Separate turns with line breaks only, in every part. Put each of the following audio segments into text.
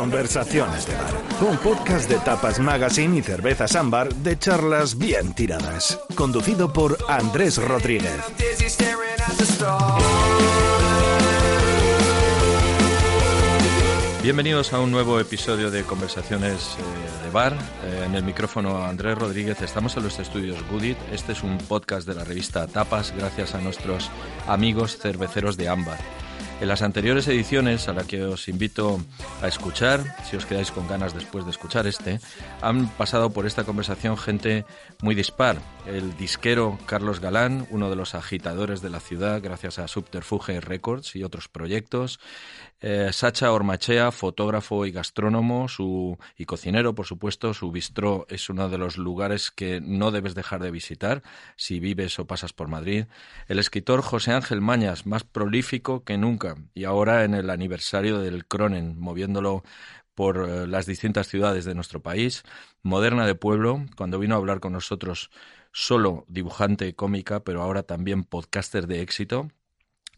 Conversaciones de bar. Un podcast de Tapas Magazine y Cervezas Ámbar de charlas bien tiradas. Conducido por Andrés Rodríguez.
Bienvenidos a un nuevo episodio de Conversaciones eh, de Bar. Eh, en el micrófono Andrés Rodríguez. Estamos en los estudios Goodit. Este es un podcast de la revista Tapas gracias a nuestros amigos cerveceros de Ámbar. En las anteriores ediciones, a la que os invito a escuchar, si os quedáis con ganas después de escuchar este, han pasado por esta conversación gente muy dispar. El disquero Carlos Galán, uno de los agitadores de la ciudad gracias a Subterfuge Records y otros proyectos. Eh, Sacha Ormachea, fotógrafo y gastrónomo su, y cocinero, por supuesto. Su bistró es uno de los lugares que no debes dejar de visitar si vives o pasas por Madrid. El escritor José Ángel Mañas, más prolífico que nunca, y ahora en el aniversario del Cronen, moviéndolo por eh, las distintas ciudades de nuestro país. Moderna de pueblo, cuando vino a hablar con nosotros solo dibujante cómica, pero ahora también podcaster de éxito.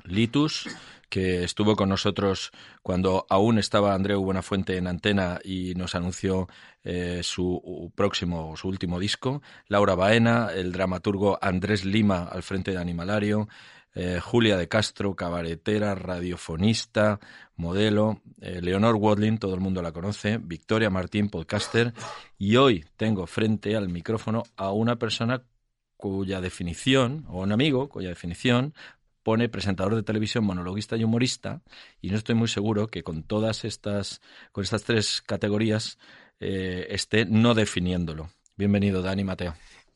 Litus, que estuvo con nosotros cuando aún estaba Andreu Buenafuente en antena y nos anunció eh, su próximo, su último disco. Laura Baena, el dramaturgo Andrés Lima al frente de Animalario. eh, Julia de Castro, cabaretera, radiofonista, modelo, eh, Leonor Wadlin, todo el mundo la conoce, Victoria Martín, podcaster, y hoy tengo frente al micrófono a una persona cuya definición, o un amigo cuya definición pone presentador de televisión, monologuista y humorista, y no estoy muy seguro que con todas estas, con estas tres categorías eh, esté no definiéndolo. Bienvenido, Dani Mateo.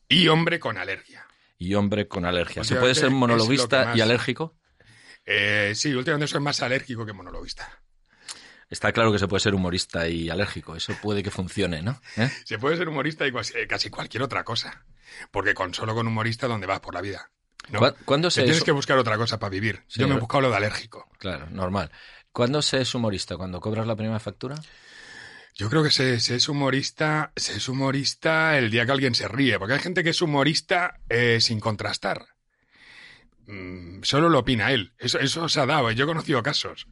Y hombre con alergia.
Y hombre con alergia. ¿Se puede ser monologuista
más-
y alérgico?
Eh, sí, últimamente soy más alérgico que monologuista.
Está claro que se puede ser humorista y alérgico. Eso puede que funcione, ¿no? ¿Eh?
Se puede ser humorista y casi, cualquier otra cosa. Porque con solo con humorista, ¿dónde vas por la vida? ¿No?
¿Cuá- ¿Cuándo
Te
se
tienes
es...
que buscar otra cosa para vivir.
Sí,
Yo me he buscado lo de alérgico.
Claro, normal. ¿Cuándo se es humorista? ¿Cuando cobras la primera factura?
Yo creo que se, se es humorista, se es humorista el día que alguien se ríe, porque hay gente que es humorista eh, sin contrastar. Mm, solo lo opina él. Eso, eso se ha dado. Yo he conocido casos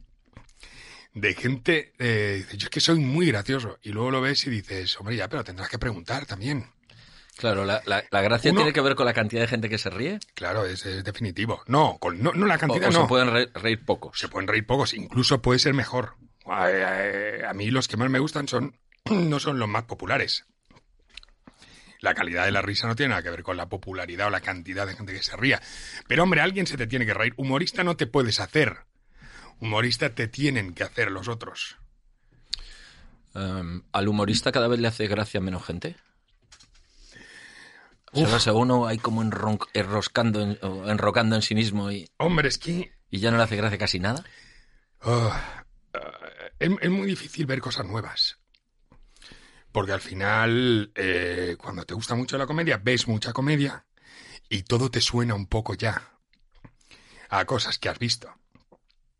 de gente, eh, yo es que soy muy gracioso. Y luego lo ves y dices, hombre, ya, pero tendrás que preguntar también.
Claro, la, la- la gracia
Uno-
tiene que ver con la cantidad de gente que se ríe.
Claro, es, es definitivo. No, con, no, no la cantidad,
o
no.
se pueden re- reír pocos.
Se pueden reír pocos, incluso puede ser mejor. A, a- a mí los que más me gustan son no son los más populares. La calidad de la risa no tiene nada que ver con la popularidad o la cantidad de gente que se ría. Pero hombre, alguien se te tiene que reír. Humorista no te puedes hacer. Humorista te tienen que hacer los otros.
Em, ¿Al humorista cada vez le hace gracia menos gente? O sea, según uno hay como enron- enroscando, en- enrocando en sí mismo y,
Hombre, es que
y ya no le hace gracia casi nada.
Oh, eh, es, es muy difícil ver cosas nuevas. Porque al final, eh, cuando te gusta mucho la comedia, ves mucha comedia y todo te suena un poco ya a cosas que has visto.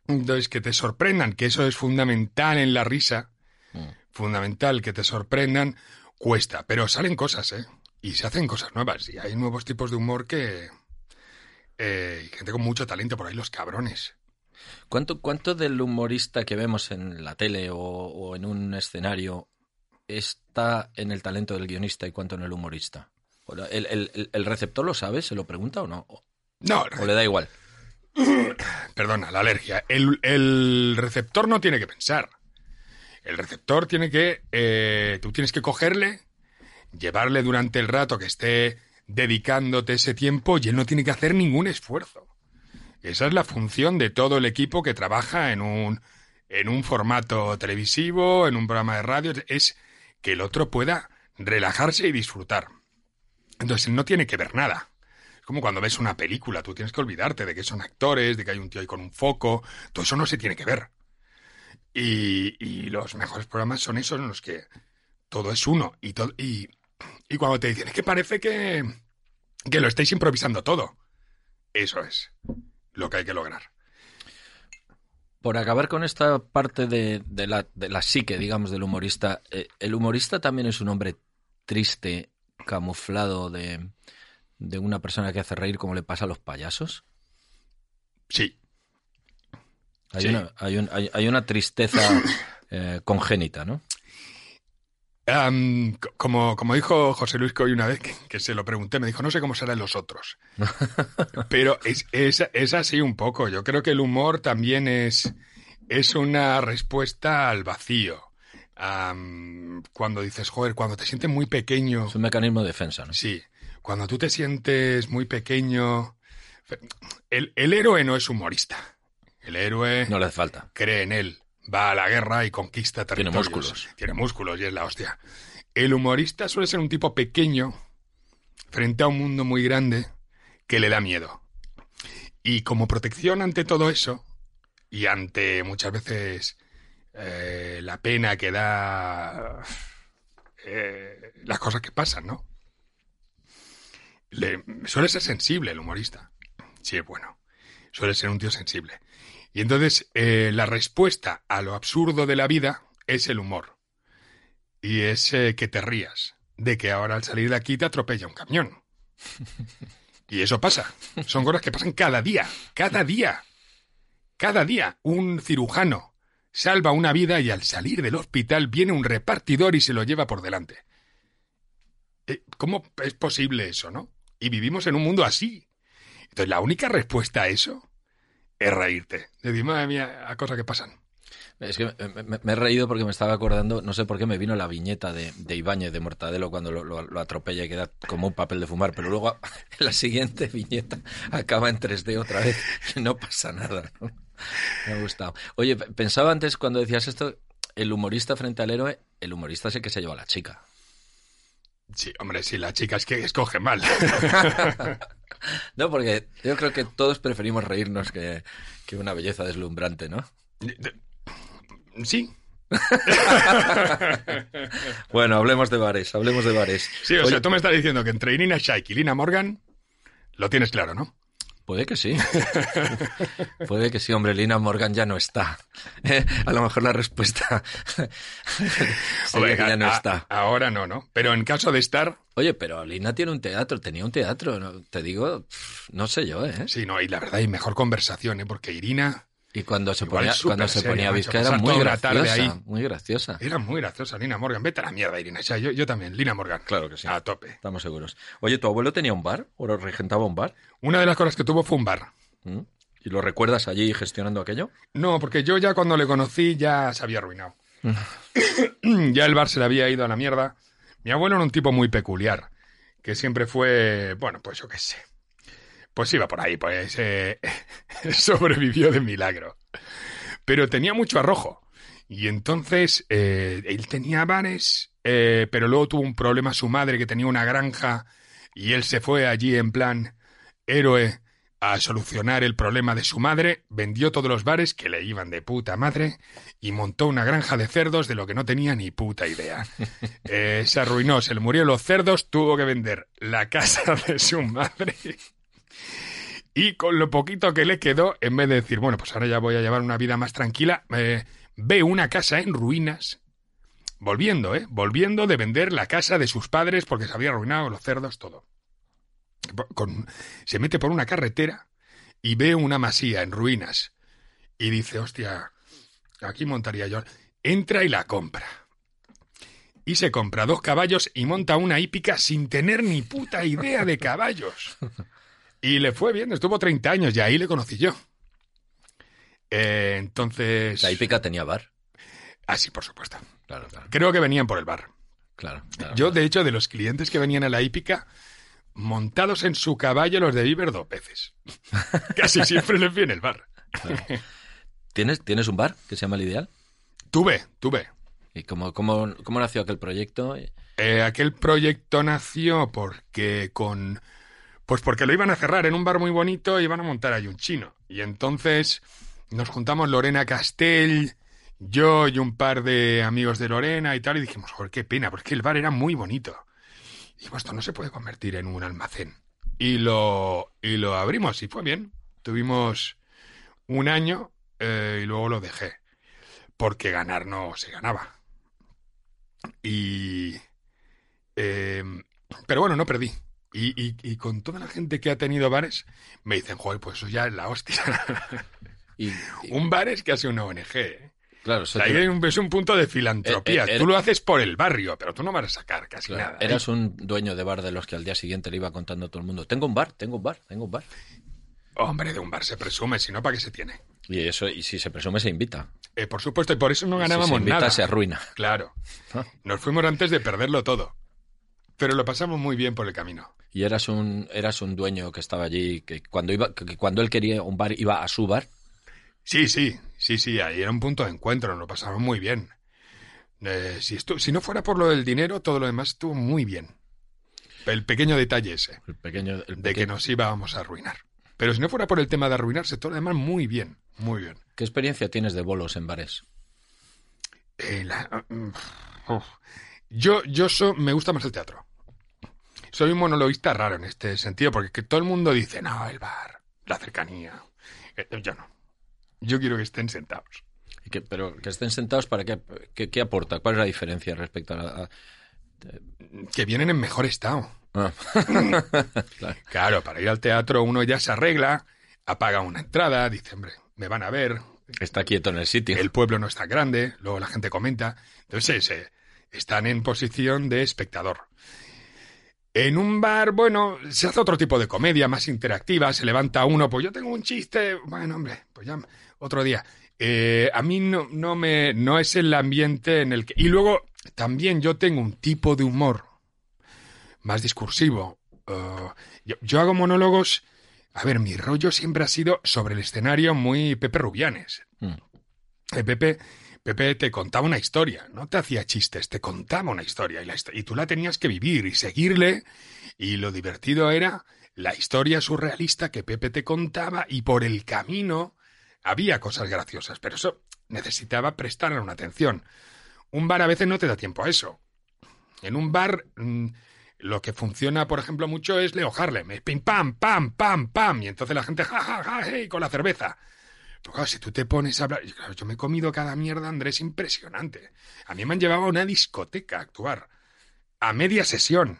Entonces, que te sorprendan, que eso es fundamental en la risa,
Mm.
fundamental que te sorprendan, cuesta, pero salen cosas, ¿eh? Y se hacen cosas nuevas, y hay nuevos tipos de humor que... Eh, gente con mucho talento, por ahí los cabrones.
¿Cuánto, ¿Cuánto del humorista que vemos en la tele o, o en un escenario está en el talento del guionista y cuánto en el humorista? ¿El, el- receptor lo sabe? ¿Se lo pregunta o no? ¿O,
No,
o le da igual?
perdona, la alergia. El, el receptor no tiene que pensar. El receptor tiene que. eh, tú tienes que cogerle, llevarle durante el rato que esté dedicándote ese tiempo y él no tiene que hacer ningún esfuerzo. Esa es la función de todo el equipo que trabaja en un, en un formato televisivo, en un programa de radio, es que el otro pueda relajarse y disfrutar. Entonces, él no tiene que ver nada. Es como cuando ves una película, tú tienes que olvidarte de que son actores, de que hay un tío ahí con un foco, todo eso no se tiene que ver. Y, y los mejores programas son esos en los que todo es uno. Y, todo, y, y cuando te dicen, es que parece que, que lo estáis improvisando todo. Eso es lo que hay que lograr.
Por acabar con esta parte de, de la, de la psique, digamos, del humorista, eh, ¿el humorista también es un hombre triste, camuflado de, de una persona que hace reír como le pasa a los payasos?
Sí,
Hay,
Sí.
una, hay, un- hay- hay una tristeza eh, congénita, ¿no?
Como, como dijo José Luis Coy una vez que, que se lo pregunté, me dijo, no sé cómo serán los otros. Pero es, es, es así un poco. Yo creo que el humor también es, es una respuesta al vacío. Cuando dices, joder, cuando te sientes muy pequeño.
Es un mecanismo de defensa, ¿no?
Sí, cuando tú te sientes muy pequeño. El, el héroe no es humorista. El héroe
No le hace falta.
cree en él, va a la guerra y conquista
Tiene
territorios.
músculos.
Tiene músculos y es la hostia. El humorista suele ser un tipo pequeño frente a un mundo muy grande que le da miedo. Y como protección ante todo eso, y ante muchas veces eh, la pena que da eh, las cosas que pasan, ¿no? Le- suele ser sensible el humorista. Sí, es bueno. Suele ser un tío sensible. Y entonces eh, la respuesta a lo absurdo de la vida es el humor. Y es eh, que te rías de que ahora al salir de aquí te atropella un camión. Y eso pasa. Son cosas que pasan cada día. Cada día. Cada día. Un cirujano salva una vida y al salir del hospital viene un repartidor y se lo lleva por delante. Eh, ¿Cómo es posible eso, no? Y vivimos en un mundo así. Entonces la única respuesta a eso es reírte. Decir, madre mía, a cosas que pasan.
Es que me, me- me he reído porque me estaba acordando, no sé por qué me vino la viñeta de, de Ibáñez de Mortadelo cuando lo, lo- lo atropella y queda como un papel de fumar, pero luego la siguiente viñeta acaba en 3D otra vez y no pasa nada. ¿no? Me ha gustado. Oye, pe- pensaba antes cuando decías esto, el humorista frente al héroe, el humorista es el que se lleva a la chica.
Sí, hombre, sí, la chica es que escoge mal.
No, porque yo creo que todos preferimos reírnos que, que una belleza deslumbrante, ¿no?
sí,
Bueno, hablemos de bares, hablemos de bares.
sí, o
Oye,
sea, tú me estás diciendo que entre Irina Shayk y Lina Morgan lo tienes claro, ¿no?
Puede que sí. Puede que sí, hombre. Lina Morgan ya no está. Eh, a lo mejor la respuesta sería que ya no
a-
está.
Ahora no, ¿no? Pero en caso de estar,
Oye, pero Lina tiene un teatro, tenía un teatro. ¿no? Te digo, no sé yo, ¿eh?
sí, no, y la verdad hay mejor conversación, ¿eh? Porque Irina
Y cuando se
Igual
ponía, cuando se
seria,
ponía era muy graciosa,
ahí.
muy graciosa.
era muy graciosa, Lina Morgan. Vete a la mierda, Irina. Yo, yo también, Lina Morgan.
Claro que sí.
A tope.
Estamos seguros. Oye, ¿tu abuelo tenía un bar? ¿O regentaba un bar?
Una de las cosas que tuvo fue un bar.
¿Mm? ¿Y lo recuerdas allí gestionando aquello?
No, porque yo ya cuando le conocí ya se había arruinado. ya el bar se le había ido a la mierda. Mi abuelo era un tipo muy peculiar, que siempre fue, bueno, pues yo qué sé. Pues iba por ahí, pues eh, sobrevivió de milagro. Pero tenía mucho arrojo. Y entonces eh, él tenía bares, eh, pero luego tuvo un problema su madre que tenía una granja y él se fue allí en plan héroe a solucionar el problema de su madre, vendió todos los bares que le iban de puta madre y montó una granja de cerdos de lo que no tenía ni puta idea. Eh, se arruinó, se le murieron los cerdos, tuvo que vender la casa de su madre y con lo poquito que le quedó, en vez de decir, bueno, pues ahora ya voy a llevar una vida más tranquila, eh, ve una casa en ruinas, volviendo, ¿eh? Volviendo de vender la casa de sus padres porque se había arruinado los cerdos, todo. Se mete por una carretera y ve una masía en ruinas y dice, hostia, aquí montaría yo. Entra y la compra. Y se compra dos caballos y monta una hípica sin tener ni puta idea de caballos. Y le fue bien, estuvo 30 años y ahí le conocí yo. Eh, entonces...
La hípica tenía bar.
Ah, sí, por supuesto.
Claro, claro.
Creo que venían por el bar.
claro, claro.
Yo, de hecho, de los clientes que venían a la hípica, montados en su caballo los de Iber dos veces. Casi siempre les viene el bar.
¿Tienes, ¿Tienes un bar que se llama El Ideal?
Tuve, tuve.
¿Y cómo, cómo, cómo nació aquel proyecto?
Eh, aquel proyecto nació porque con... Pues porque lo iban a cerrar en un bar muy bonito y iban a montar ahí un chino. Y entonces nos juntamos Lorena Castell, yo y un par de amigos de Lorena y tal, y dijimos, joder, qué pena, porque el bar era muy bonito. Y dijimos, esto no se puede convertir en un almacén. Y lo, y lo abrimos y fue bien. Tuvimos un año eh, y luego lo dejé. Porque ganar no se ganaba. Y... eh, pero bueno, no perdí. Y, y- y con toda la gente que ha tenido bares, me dicen, joder, pues eso ya es la hostia.
Y,
un bar es casi una ONG. ¿eh?
claro,
O
eso
sea,
te-
ahí hay un- es un punto de filantropía.
Eh, eh,
tú lo haces por el barrio, pero tú no vas a sacar casi
claro,
nada. ¿eh?
eras un dueño de bar de los que al día siguiente le iba contando a todo el mundo, tengo un bar, tengo un bar, tengo un bar.
Hombre, de un bar se presume, si no, ¿para qué se tiene?
Y eso, y si se presume, se invita.
Eh, por supuesto, y por eso no
Y si
ganábamos
se invita,
nada.
se arruina.
Claro.
Ah.
Nos fuimos antes de perderlo todo. Pero lo pasamos muy bien por el camino.
Y eras un, eras un dueño que estaba allí, que cuando iba, que cuando él quería un bar, iba a su bar.
Sí, sí, sí, sí, ahí era un punto de encuentro, lo pasamos muy bien. Eh, si, estu- si no fuera por lo del dinero, todo lo demás estuvo muy bien. El pequeño detalle ese,
El pequeño, el
de que nos íbamos a arruinar. Pero si no fuera por el tema de arruinarse, todo lo demás muy bien, muy bien.
¿Qué experiencia tienes de bolos en bares?
Eh, la- mm. Yo, yo so- me gusta más el teatro. Soy un monologuista raro en este sentido, porque que todo el mundo dice, no, el bar, la cercanía. Eh, yo no. Yo quiero que estén sentados.
Y que- pero que estén sentados para qué, qué, qué aporta, cuál es la diferencia respecto a, la- a-
Que vienen en mejor estado.
Ah. Claro.
Claro, para ir al teatro uno ya se arregla, apaga una entrada, dice, hombre, me van a ver,
Está quieto en el sitio.
el pueblo no está grande, luego la gente comenta. Entonces, eh, están en posición de espectador. En un bar, bueno, se hace otro tipo de comedia más interactiva, se levanta uno, pues yo tengo un chiste, bueno, hombre, pues ya otro día. Eh, a mí no, no me no es el ambiente en el que y luego también yo tengo un tipo de humor más discursivo. Uh, yo, yo hago monólogos. A ver, mi rollo siempre ha sido sobre el escenario muy Pepe Rubianes.
Mm.
Eh, Pepe, Pepe te contaba una historia, no te hacía chistes, te contaba una historia y, tú la tenías que vivir y seguirle. Y lo divertido era la historia surrealista que Pepe te contaba y por el camino había cosas graciosas, pero eso necesitaba prestar una atención. Un bar a veces no te da tiempo a eso. En un bar mm, lo que funciona, por ejemplo, mucho es Leo Harlem. Pim, pam, pam, pam, pam. Y entonces la gente, ja, ja, ja, hey, con la cerveza. Pero claro, si tú te pones a hablar... claro, yo me he comido cada mierda, Andrés, impresionante. A mí me han llevado a una discoteca a actuar. A media sesión.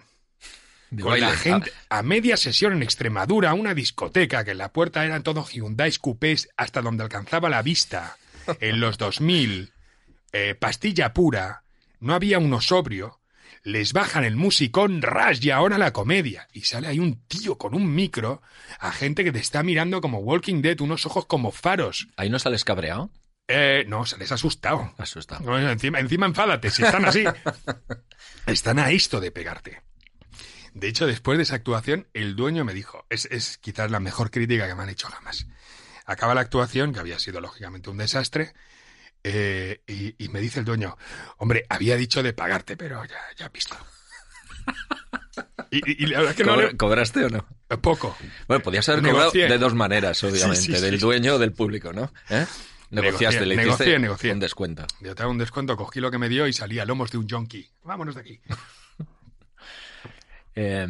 De
Con
baile.
la gente, a media sesión en Extremadura, una discoteca, que en la puerta eran todos Hyundai Coupés hasta donde alcanzaba la vista. En los 2000, eh, pastilla pura, no había uno sobrio. Les bajan el musicón, ras, y ahora la comedia. Y sale ahí un tío con un micro a gente que te está mirando como Walking Dead, unos ojos como faros.
Ahí no sales cabreado.
Eh, no, sales asustado.
Asustado.
No, encima, encima enfádate, si están así. están a esto de pegarte. De hecho, después de esa actuación, el dueño me dijo, es, es quizás la mejor crítica que me han hecho jamás. Acaba la actuación, que había sido lógicamente un desastre, eh, y, y me dice el dueño, hombre, había dicho de pagarte, pero ya, ya has visto. Y, la verdad es que no
¿Cobra-
le-
¿Cobraste o no?
poco.
Bueno, podías haber cobrado de dos maneras, obviamente.
Sí, sí,
del
sí.
dueño o del público, ¿no? ¿Eh? Negociaste,
Negocié,
le hiciste
negocié.
un descuento.
Yo te hago un descuento, cogí lo que me dio y salí a lomos de un junkie. Vámonos de aquí.
Eh,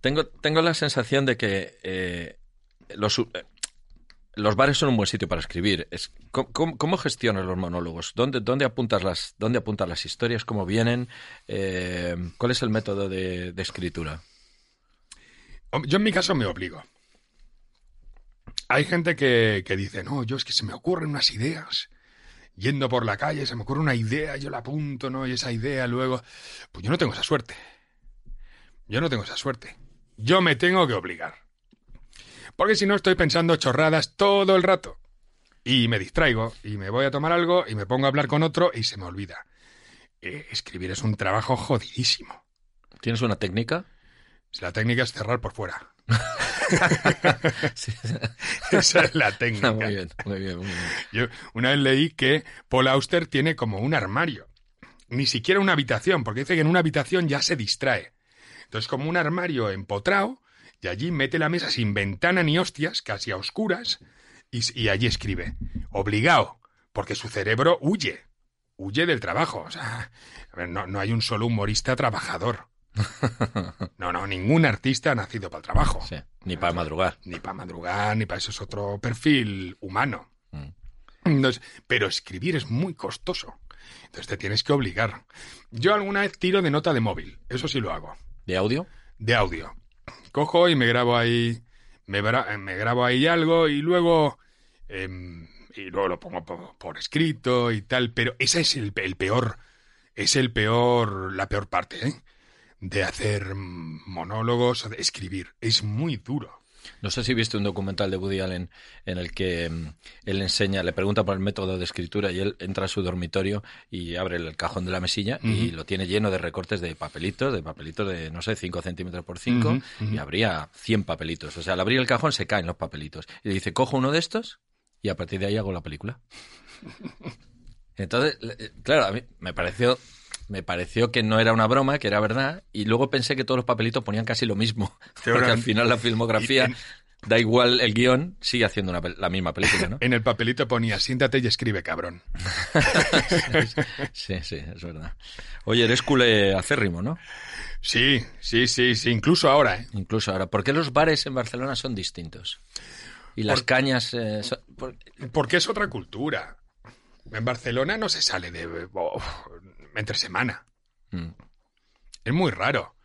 tengo, tengo la sensación de que eh, los, los bares son un buen sitio para escribir. Es, ¿cómo, gestionas los monólogos? ¿Dónde, dónde, apuntas, las, ¿Dónde apuntas las historias? ¿Cómo vienen? Eh, ¿Cuál es el método de, escritura?
Yo en mi caso me obligo. Hay gente que, que dice, no, yo es que se me ocurren unas ideas. Yendo por la calle, se me ocurre una idea, yo la apunto, ¿no? Y esa idea luego... Pues yo no tengo esa suerte. Yo no tengo esa suerte. Yo me tengo que obligar. Porque si no estoy pensando chorradas todo el rato. Y me distraigo, y me voy a tomar algo, y me pongo a hablar con otro, y se me olvida. Eh, escribir es un trabajo jodidísimo.
¿Tienes una técnica?
La técnica es cerrar por fuera.
Sí.
Esa es la técnica.
muy bien, muy bien, muy bien.
Yo una vez leí que Paul Auster tiene como un armario. Ni siquiera una habitación, porque dice que en una habitación ya se distrae. Entonces, como un armario empotrado, y allí mete la mesa sin ventana ni hostias, casi a oscuras, y, allí escribe. Obligado, porque su cerebro huye. Huye del trabajo. O sea, a ver, no, no hay un solo humorista trabajador. No, no, ningún artista ha nacido para el trabajo.
Sí, ni para madrugar.
Ni para madrugar, ni para eso es otro perfil humano.
Mm.
Entonces, pero escribir es muy costoso. Entonces te tienes que obligar. Yo alguna vez tiro de nota de móvil, eso sí lo hago,
¿De audio?
de audio. Cojo y me grabo ahí, me, me grabo ahí algo y luego, em, y luego lo pongo por, escrito y tal. Pero esa es el, el peor, es el peor, la peor parte, ¿eh? De hacer monólogos, de escribir. Es muy duro.
No sé si viste un documental de Woody Allen en el que mm, él enseña, le pregunta por el método de escritura y él entra a su dormitorio y abre el cajón de la mesilla y lo tiene lleno de recortes de papelitos, de papelitos de, no sé, 5 centímetros por 5
Ujú, ujú.
y habría 100 papelitos. O sea, al abrir el cajón se caen los papelitos. Y dice, cojo uno de estos y a partir de ahí hago la película. Entonces, le- eh, claro, a mí me pareció, me pareció que no era una broma, que era verdad, y luego pensé que todos los papelitos ponían casi lo mismo, porque al final la filmografía,
en-
da igual el guion, sigue haciendo una la misma película, ¿no?
En el papelito ponía, siéntate y escribe, cabrón.
Sí, sí, es verdad. Oye, eres culé acérrimo, ¿no?
Sí, sí, sí, sí, incluso ahora, ¿eh?
Incluso ahora. ¿Por qué los bares en Barcelona son distintos? Y las
Por-
cañas... eh, son- por-
Porque es otra cultura. En Barcelona no se sale de oh, entre semana.
Mm.
Es muy raro.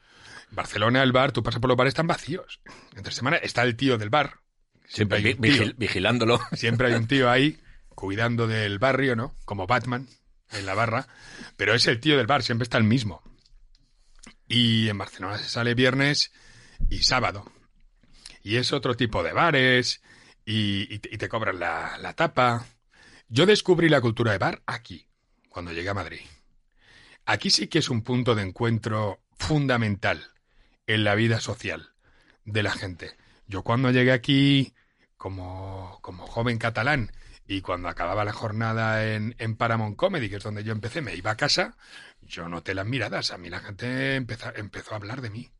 En Barcelona el bar, tú pasas por los bares están vacíos. Entre semana está el tío del bar. Siempre hay
Vi-
un tío.
vigil- vigilándolo.
Siempre hay un tío ahí cuidando del barrio, ¿no? Como Batman en la barra. Pero es el tío del bar, siempre está el mismo. Y en Barcelona se sale viernes y sábado. Y es otro tipo de bares y, y te, y te cobran la, la tapa. Yo descubrí la cultura de bar aquí, cuando llegué a Madrid. Aquí sí que es un punto de encuentro fundamental en la vida social de la gente. Yo cuando llegué aquí como, joven catalán y cuando acababa la jornada en, en Paramount Comedy, que es donde yo empecé, me iba a casa, yo noté las miradas. A mí la gente empezó, a hablar de mí.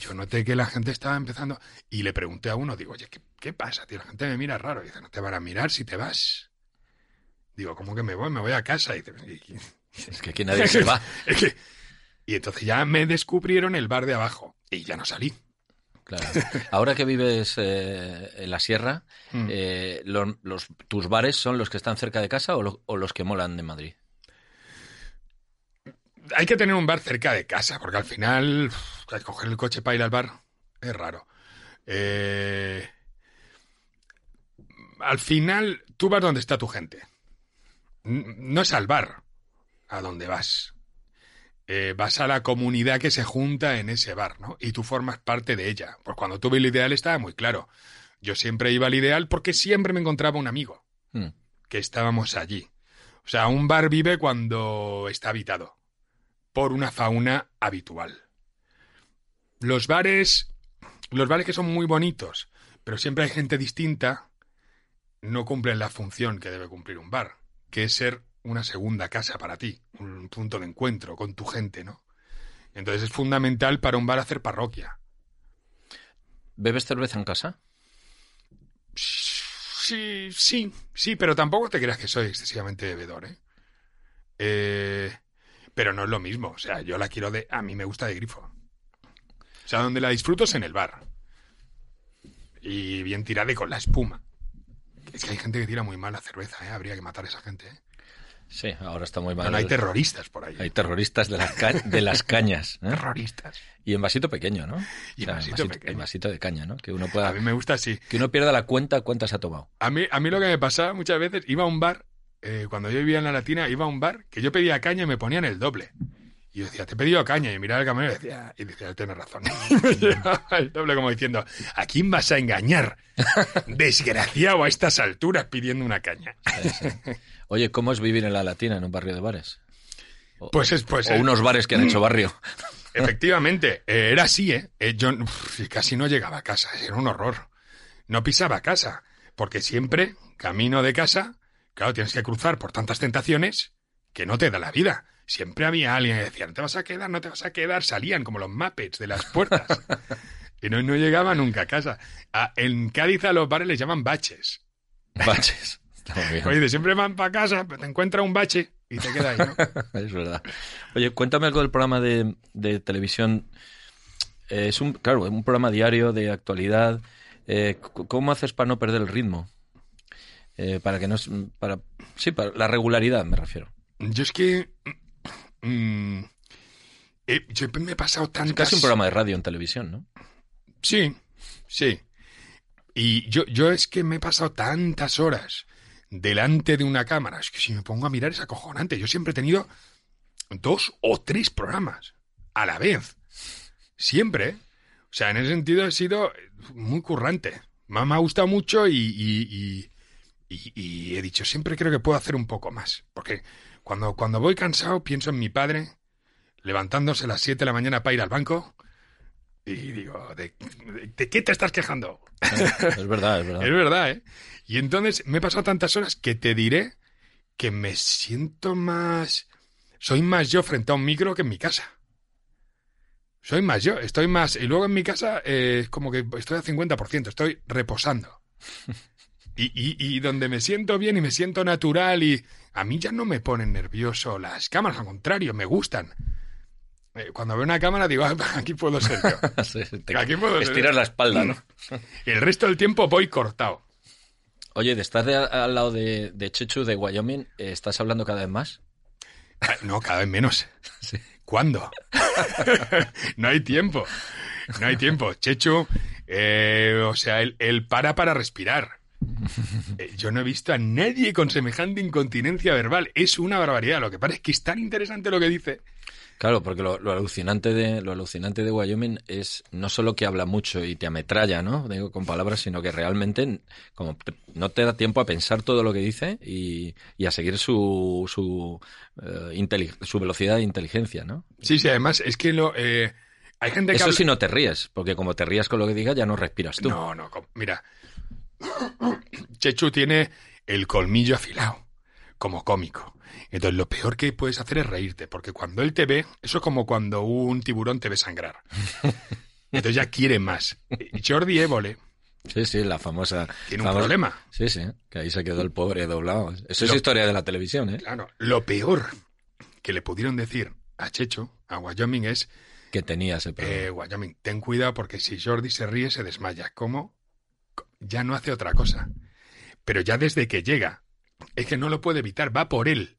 Yo noté que la gente estaba empezando y le pregunté a uno, digo, oye, ¿qué, pasa, tío? La gente me mira raro. dice, no te van a mirar si te vas. Digo, ¿cómo que me voy? Me voy a casa. "Y-
Es que aquí nadie se va.
es que- Y entonces ya me descubrieron el bar de abajo y ya no salí.
Claro. Ahora que vives eh, en la sierra,
Mm.
eh, lo- los, ¿tus bares son los que están cerca de casa o, lo- o los que molan de Madrid?
Hay que tener un bar cerca de casa, porque al final uf, coger el coche para ir al bar es raro. Eh, al final, tú vas donde está tu gente. No es al bar a donde vas. Eh, vas a la comunidad que se junta en ese bar, ¿no? Y tú formas parte de ella. Pues cuando tuve el ideal estaba muy claro. Yo siempre iba al ideal porque siempre me encontraba un amigo
Mm.
que estábamos allí. O sea, un bar vive cuando está habitado por una fauna habitual. Los bares, los bares que son muy bonitos, pero siempre hay gente distinta, no cumplen la función que debe cumplir un bar, que es ser una segunda casa para ti, un punto de encuentro con tu gente, ¿no? Entonces es fundamental para un bar hacer parroquia.
¿Bebes cerveza en casa?
Sí, sí, sí, pero tampoco te creas que soy excesivamente bebedor, ¿eh? Eh, pero no es lo mismo, o sea, yo la quiero de... A mí me gusta de grifo. O sea, donde la disfruto es en el bar. Y bien tirada y con la espuma. Es que hay gente que tira muy mal la cerveza, ¿eh? Habría que matar a esa gente, ¿eh?
Sí, ahora está muy mal.
No, no, hay terroristas por ahí.
Hay terroristas de las, ca- de las cañas. ¿eh?
Terroristas.
Y en vasito pequeño, ¿no?
Y
O sea,
vasito
en
pequeño.
en vasito de caña, ¿no? Que uno
A
pueda...
mí me gusta así.
Que uno pierda la cuenta cuántas ha tomado.
A mí, a mí lo que me pasaba muchas veces, iba a un bar, eh, cuando yo vivía en la Latina, iba a un bar que yo pedía caña y me ponían el doble. Y yo decía, te he pedido caña. Y miraba al camarero y decía, y decía, tienes razón. me llevaba el doble como diciendo, ¿a quién vas a engañar? Desgraciado a estas alturas pidiendo una caña.
Oye, ¿cómo es vivir en la Latina, en un barrio de bares? O,
Pues es, pues
o
es-
unos bares que han hecho barrio.
Efectivamente, eh, era así, ¿eh? Eh, Yo uf, casi no llegaba a casa, era un horror. No pisaba casa, porque siempre, camino de casa, claro, tienes que cruzar por tantas tentaciones que no te da la vida. Siempre había alguien que decía, no te vas a quedar, no te vas a quedar, salían como los Muppets de las puertas. y no, no llegaba nunca a casa. A- en Cádiz a los bares les llaman baches.
Baches.
Oye, siempre van para casa, pero te encuentra un bache y te queda ahí, ¿no?
Es verdad. Oye, cuéntame algo del programa de, de televisión. Eh, es un, claro, un programa diario de actualidad. Eh, ¿Cómo haces para no perder el ritmo? Eh, para que no, para, sí, para la regularidad me refiero.
Yo es que... mm, eh, yo me he pasado
Es
tantas...
casi un programa de radio en televisión, ¿no?
Sí, sí. Y yo, yo es que me he pasado tantas horas delante de una cámara. Es que si me pongo a mirar es acojonante. Yo siempre he tenido dos o tres programas a la vez. Siempre. O sea, en ese sentido he sido muy currante. Me ha gustado mucho y- y- y he dicho, siempre creo que puedo hacer un poco más. Porque cuando, cuando voy cansado pienso en mi padre levantándose a las 7 de la mañana para ir al banco y digo, ¿de, de- de qué te estás quejando?
Es verdad, es verdad.
Es verdad, ¿eh? Y entonces me he pasado tantas horas que te diré que me siento más... Soy más yo frente a un micro que en mi casa. Soy más yo, estoy más... Y luego en mi casa eh, es como que estoy al 50%, estoy reposando. Y, y, y donde me siento bien y me siento natural y a mí ya no me ponen nervioso las cámaras, al contrario, me gustan. Eh, Cuando veo una cámara digo, "Ah, aquí puedo ser yo.
Sí, te-
Aquí puedo ser
estiras
yo.
la espalda, ¿no?
El resto del tiempo voy cortado.
Oye, de estar de- al lado de, de Chechu de Wyoming, eh, ¿estás hablando cada vez más?
Ah, No, cada vez menos.
Sí.
¿Cuándo? no hay tiempo. No hay tiempo. Chechu, eh, o sea, él, él para para respirar. Eh, yo no he visto a nadie con semejante incontinencia verbal. Es una barbaridad. Lo que pasa es que es tan interesante lo que dice.
Claro, porque lo, lo alucinante de lo alucinante de Wyoming es no solo que habla mucho y te ametralla, ¿no? Digo con palabras, sino que realmente como te- no te da tiempo a pensar todo lo que dice y, y a seguir su su, eh, su velocidad de inteligencia, ¿no?
Sí, sí, además es que lo, eh, hay gente que
Eso
habla-
si no te ríes, porque como te rías con lo que diga ya no respiras tú.
No, no, mira. Chechu tiene el colmillo afilado, como cómico. Entonces lo peor que puedes hacer es reírte, porque cuando él te ve, eso es como cuando un tiburón te ve sangrar. Entonces ya quiere más. Y Jordi Évole
Sí, sí, la famosa.
tiene un
famosa-
problema.
Sí, sí, que ahí se quedó el pobre doblado. Eso es historia de la televisión, ¿eh?
Claro, lo peor que le pudieron decir a Checho, a Wyoming, es,
Que tenía ese problema.
eh, Wyoming, ten cuidado porque si Jordi se ríe se desmaya. ¿Cómo? Ya no hace otra cosa. Pero ya desde que llega, es que no lo puede evitar, va por él.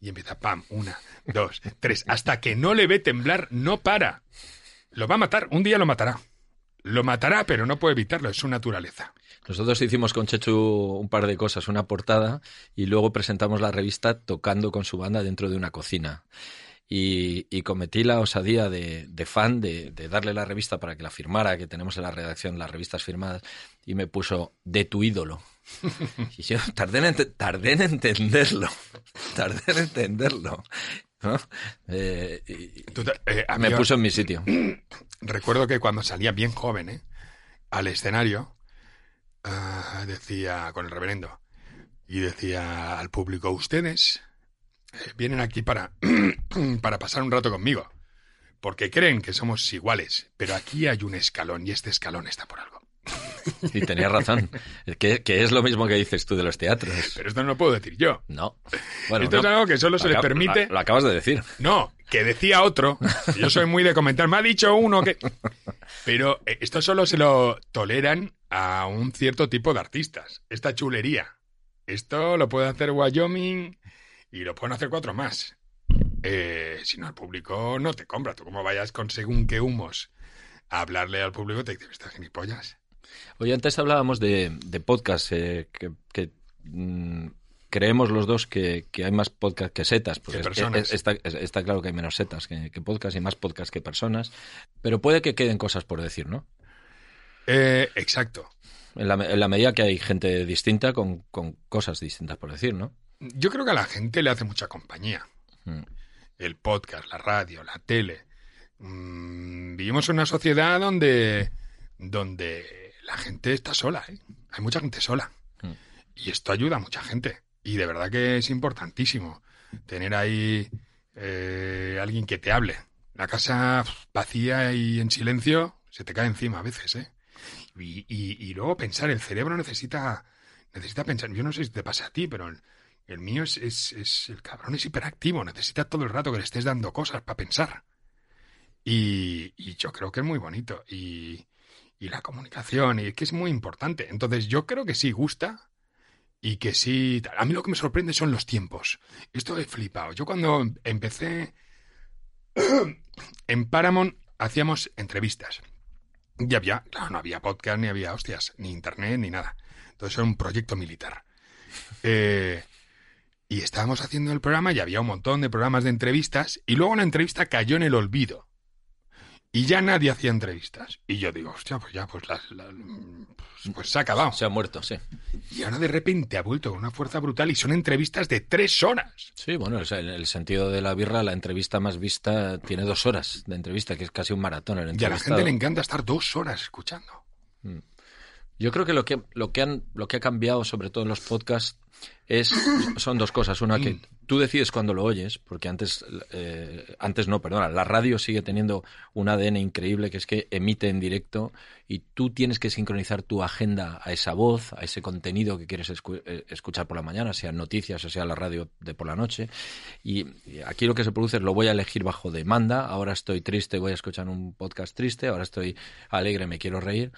Y empieza, pam, una, dos, tres, hasta que no le ve temblar, no para. Lo va a matar, un día lo matará. Lo matará, pero no puede evitarlo, es su naturaleza.
Nosotros hicimos con Chechu un par de cosas, una portada y luego presentamos la revista tocando con su banda dentro de una cocina. Y, cometí la osadía de, de fan de, de darle la revista para que la firmara, que tenemos en la redacción las revistas firmadas, y me puso de tu ídolo. Y yo tardé en, ente- tardé en entenderlo, tardé en entenderlo. ¿no? Eh, y-
Tú eh, a
me puso en mi sitio.
Recuerdo que cuando salía bien joven ¿eh? al escenario, ah, decía con el reverendo, y decía al público, ustedes vienen aquí para, para pasar un rato conmigo, porque creen que somos iguales, pero aquí hay un escalón y este escalón está por algo.
Y tenía razón, que, que es lo mismo que dices tú de los teatros.
Pero esto no lo puedo decir yo.
No. Bueno,
esto
no.
es algo que solo se le permite...
Lo, lo acabas de decir.
No, que decía otro. Yo soy muy de comentar. Me ha dicho uno que. Pero eh, esto solo se lo toleran a un cierto tipo de artistas. Esta chulería. Esto lo puede hacer Wyoming y lo pueden hacer cuatro más. Eh, si no, el público no te compra. Tú, como vayas con según qué humos a hablarle al público, te dice, ¿estás gilipollas?
Oye, antes hablábamos de, de podcast, eh, que, que, mm, creemos los dos que, que hay más podcast que setas. Porque
Que
es-
personas.
es- está, es- está claro que hay menos setas que, que podcast y más podcast que personas. Pero puede que queden cosas por decir, ¿no?
Eh, exacto.
En la, en la medida que hay gente distinta con, con cosas distintas por decir, ¿no?
Yo creo que a la gente le hace mucha compañía.
Mm.
el podcast, la radio, la tele. Mm, vivimos en una sociedad donde, donde la gente está sola, ¿eh? Hay mucha gente sola.
Mm.
Y esto ayuda a mucha gente. Y de verdad que es importantísimo tener ahí eh, alguien que te hable. La casa vacía y en silencio se te cae encima a veces, ¿eh? Y, y- y luego pensar, el cerebro necesita, necesita pensar. Yo no sé si te pasa a ti, pero el, el mío es, es, es- el cabrón es hiperactivo, necesita todo el rato que le estés dando cosas para pensar. Y, y yo creo que es muy bonito. Y, y la comunicación, y que es muy importante. Entonces yo creo que sí gusta y que sí... A mí lo que me sorprende son los tiempos. Esto he flipado. Yo cuando empecé en Paramount hacíamos entrevistas. Y había, claro, no había podcast, ni había hostias, ni internet, ni nada. Entonces era un proyecto militar. Eh, y estábamos haciendo el programa y había un montón de programas de entrevistas y luego la entrevista cayó en el olvido. Y ya nadie hacía entrevistas. Y yo digo, hostia, pues ya, pues, las- la- pues, pues se ha acabado.
Se ha muerto, sí.
Y ahora de repente ha vuelto con una fuerza brutal y son entrevistas de tres horas.
Sí, bueno, en el sentido de la birra, la entrevista más vista tiene dos horas de entrevista, que es casi un maratón. El
Y a la gente le encanta estar dos horas escuchando.
Yo creo que lo que lo que han lo que ha cambiado sobre todo en los podcasts es son dos cosas. Una que tú decides cuando lo oyes, porque antes eh, antes no, perdona, la radio sigue teniendo un ADN increíble que es que emite en directo y tú tienes que sincronizar tu agenda a esa voz, a ese contenido que quieres eh, escuchar por la mañana, sea noticias o sea la radio de por la noche. Y y aquí lo que se produce es lo voy a elegir bajo demanda. Ahora estoy triste, voy a escuchar un podcast triste. Ahora estoy alegre, me quiero reír.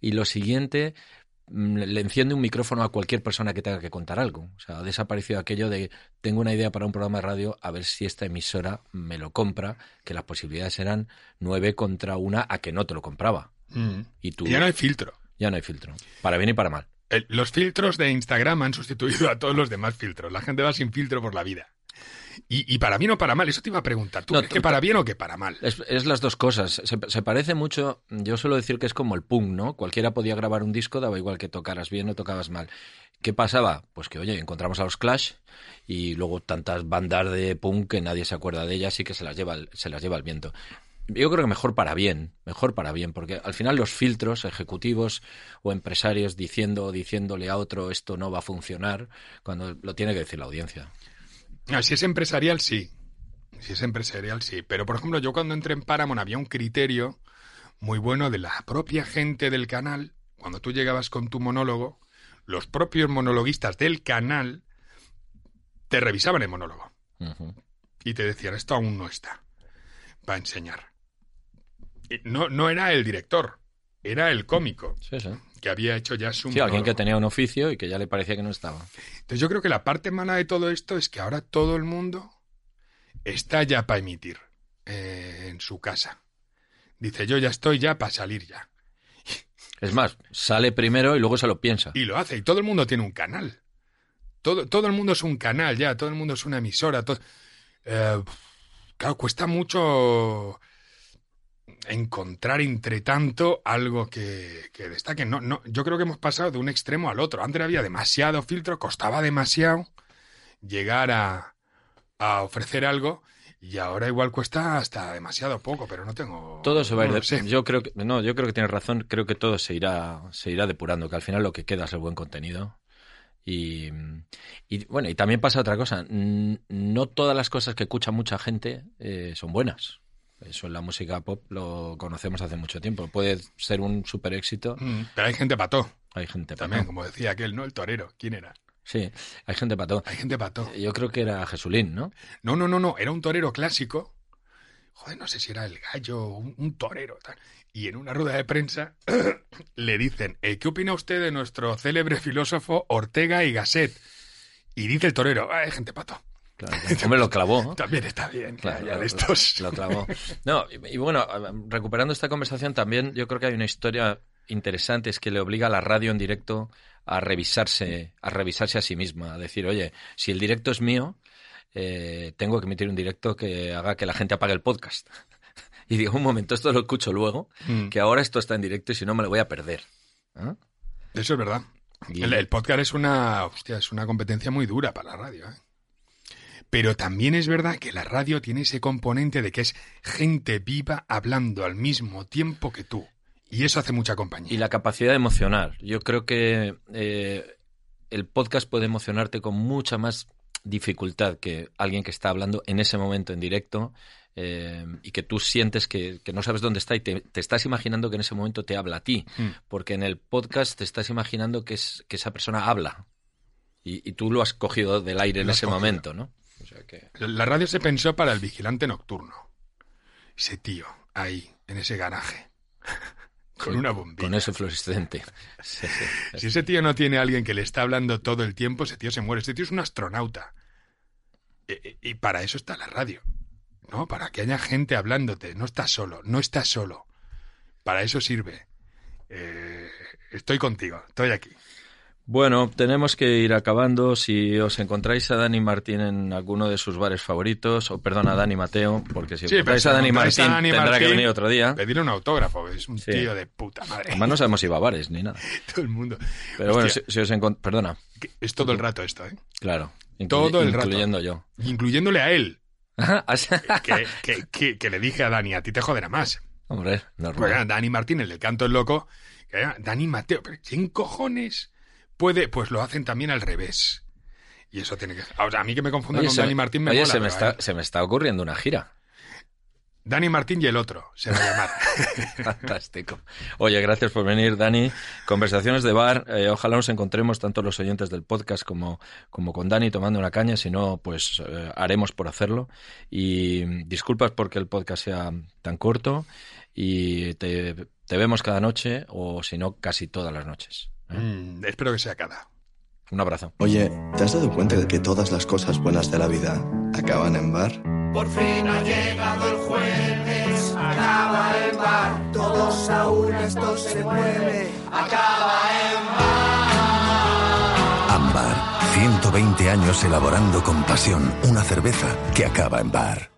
Y lo siguiente, le enciende un micrófono a cualquier persona que tenga que contar algo. O sea, ha desaparecido aquello de tengo una idea para un programa de radio, a ver si esta emisora me lo compra, que las posibilidades eran nueve contra una a que no te lo compraba. Y tú
ya no hay filtro.
ya no hay filtro. Para bien y para mal.
El- los filtros de Instagram han sustituido a todos los demás filtros. La gente va sin filtro por la vida. Y, y para bien o para mal, eso te iba a preguntar. ¿Tú
No,
crees que para bien o que para mal?
Es, es las dos cosas. Se, se parece mucho, yo suelo decir que es como el punk, ¿no? Cualquiera podía grabar un disco, daba igual que tocaras bien o tocabas mal. ¿Qué pasaba? Pues que, oye, encontramos a los Clash y luego tantas bandas de punk que nadie se acuerda de ellas y que se las lleva se las lleva el viento. Yo creo que mejor para bien, mejor para bien, porque al final los filtros ejecutivos o empresarios diciendo o diciéndole a otro esto no va a funcionar, cuando lo tiene que decir la audiencia.
No, si es empresarial, sí. Si es empresarial, sí. Pero, por ejemplo, yo cuando entré en Paramount había un criterio muy bueno de la propia gente del canal. Cuando tú llegabas con tu monólogo, los propios monologuistas del canal te revisaban el monólogo y te decían, esto aún no está para enseñar. Y no, no era el director, era el cómico
Sí, sí.
Que había hecho ya su
Sí, alguien que tenía un oficio y que ya le parecía que no estaba.
Entonces yo creo que la parte mala de todo esto es que ahora todo el mundo está ya para emitir eh, en su casa. Dice, yo ya estoy ya para salir ya.
Es más, sale primero y luego se lo piensa.
Y lo hace, y todo el mundo tiene un canal. Todo, todo el mundo es un canal ya, todo el mundo es una emisora. todo- Eh, claro, cuesta mucho encontrar entre tanto algo que, que destaque. No, no, yo creo que hemos pasado de un extremo al otro. Antes había demasiado filtro, costaba demasiado llegar a, a ofrecer algo y ahora igual cuesta hasta demasiado poco, pero no tengo...
Todo se va a ir
no
de- yo creo que no, yo creo que tienes razón, creo que todo se irá se irá depurando, que al final lo que queda es el buen contenido. Y, y, bueno, y también pasa otra cosa, no todas las cosas que escucha mucha gente eh, son buenas. Eso en la música pop lo conocemos hace mucho tiempo. Puede ser un super éxito,
Mm, Pero hay gente pató.
hay gente
También, como decía aquel, ¿no? El torero. ¿Quién era?
Sí, hay gente pató.
Hay gente pató.
Yo creo que era Jesulín, ¿no?
No, no, no, no. Era un torero clásico. Joder, no sé si era el gallo, un, un torero. Tal. Y en una rueda de prensa le dicen, eh, ¿qué opina usted de nuestro célebre filósofo Ortega y Gasset? Y dice el torero, "Ah, hay gente pato.
Claro, hombre, lo clavó. ¿no?
También está bien.
Claro, lo-
de estos.
Lo clavó. No, y, y bueno, recuperando esta conversación también, yo creo que hay una historia interesante, es que le obliga a la radio en directo a revisarse, a revisarse a sí misma, a decir, oye, si el directo es mío, eh, tengo que emitir un directo que haga que la gente apague el podcast. Y digo, un momento, esto lo escucho luego,
Mm.
que ahora esto está en directo y si no me lo voy a perder. ¿Ah?
Eso es verdad.
Y-
El, el podcast es una, hostia, es una competencia muy dura para la radio. ¿eh? Pero también es verdad que la radio tiene ese componente de que es gente viva hablando al mismo tiempo que tú. Y eso hace mucha compañía.
Y la capacidad de emocionar. Yo creo que eh, el podcast puede emocionarte con mucha más dificultad que alguien que está hablando en ese momento en directo eh, y que tú sientes que, que no sabes dónde está y te, te estás imaginando que en ese momento te habla a ti.
Mm.
Porque en el podcast te estás imaginando que, es, que esa persona habla. Y, y tú lo has cogido del aire en
Lo
ese
cogido.
momento, ¿no? O sea que...
La radio se pensó para el vigilante nocturno. Ese tío, ahí, en ese garaje. Con una bombilla.
Con ese fluorescente. Sí, sí.
Si ese tío no tiene a alguien que le está hablando todo el tiempo, ese tío se muere. Ese tío es un astronauta. E- e- Y, para eso está la radio. ¿No? Para que haya gente hablándote. No estás solo, no estás solo. Para eso sirve. Eh, estoy contigo, estoy aquí.
Bueno, tenemos que ir acabando. Si os encontráis a Dani Martín en alguno de sus bares favoritos, o perdón, a Dani Mateo, porque si
Sí,
encontráis a Dani
a
Martín
Dani
tendrá que
Martín,
venir otro día.
Pedirle un autógrafo, es un
Sí.
tío de puta madre.
Además no sabemos si va a bares ni nada.
Todo el mundo.
Pero bueno, si, os encontráis... Perdona,
es todo el rato esto, ¿eh?
claro. incluye-
Todo el rato.
Incluyendo yo.
Incluyéndole a él.
Así-
Que, que- que- que le dije a Dani, a ti te joderá más.
Hombre,
Porque
normal.
era Dani Martínez, el canto el loco. Dani Mateo, pero ¿quién cojones puede? Pues lo hacen también al revés. Y eso tiene que. O sea, a mí que me confundan
Oye,
con Dani Martín me
oye,
mola,
se, me está, se me está ocurriendo una gira.
Dani Martín y el otro se va a llamar.
Fantástico. Oye, gracias por venir, Dani. Conversaciones de bar. eh, ojalá nos encontremos tanto los oyentes del podcast como, como con Dani tomando una caña. Si no, pues eh, haremos por hacerlo. Y disculpas porque el podcast sea tan corto. Y te, te vemos cada noche, o si no, casi todas las noches.
Mm, espero que sea cada.
Un abrazo.
Oye, ¿te has dado cuenta de que todas las cosas buenas de la vida acaban en bar?
Por fin ha llegado el jueves, acaba el bar, todos a una esto se mueve, acaba en bar.
Ámbar, 120 años elaborando con pasión una cerveza que acaba en bar.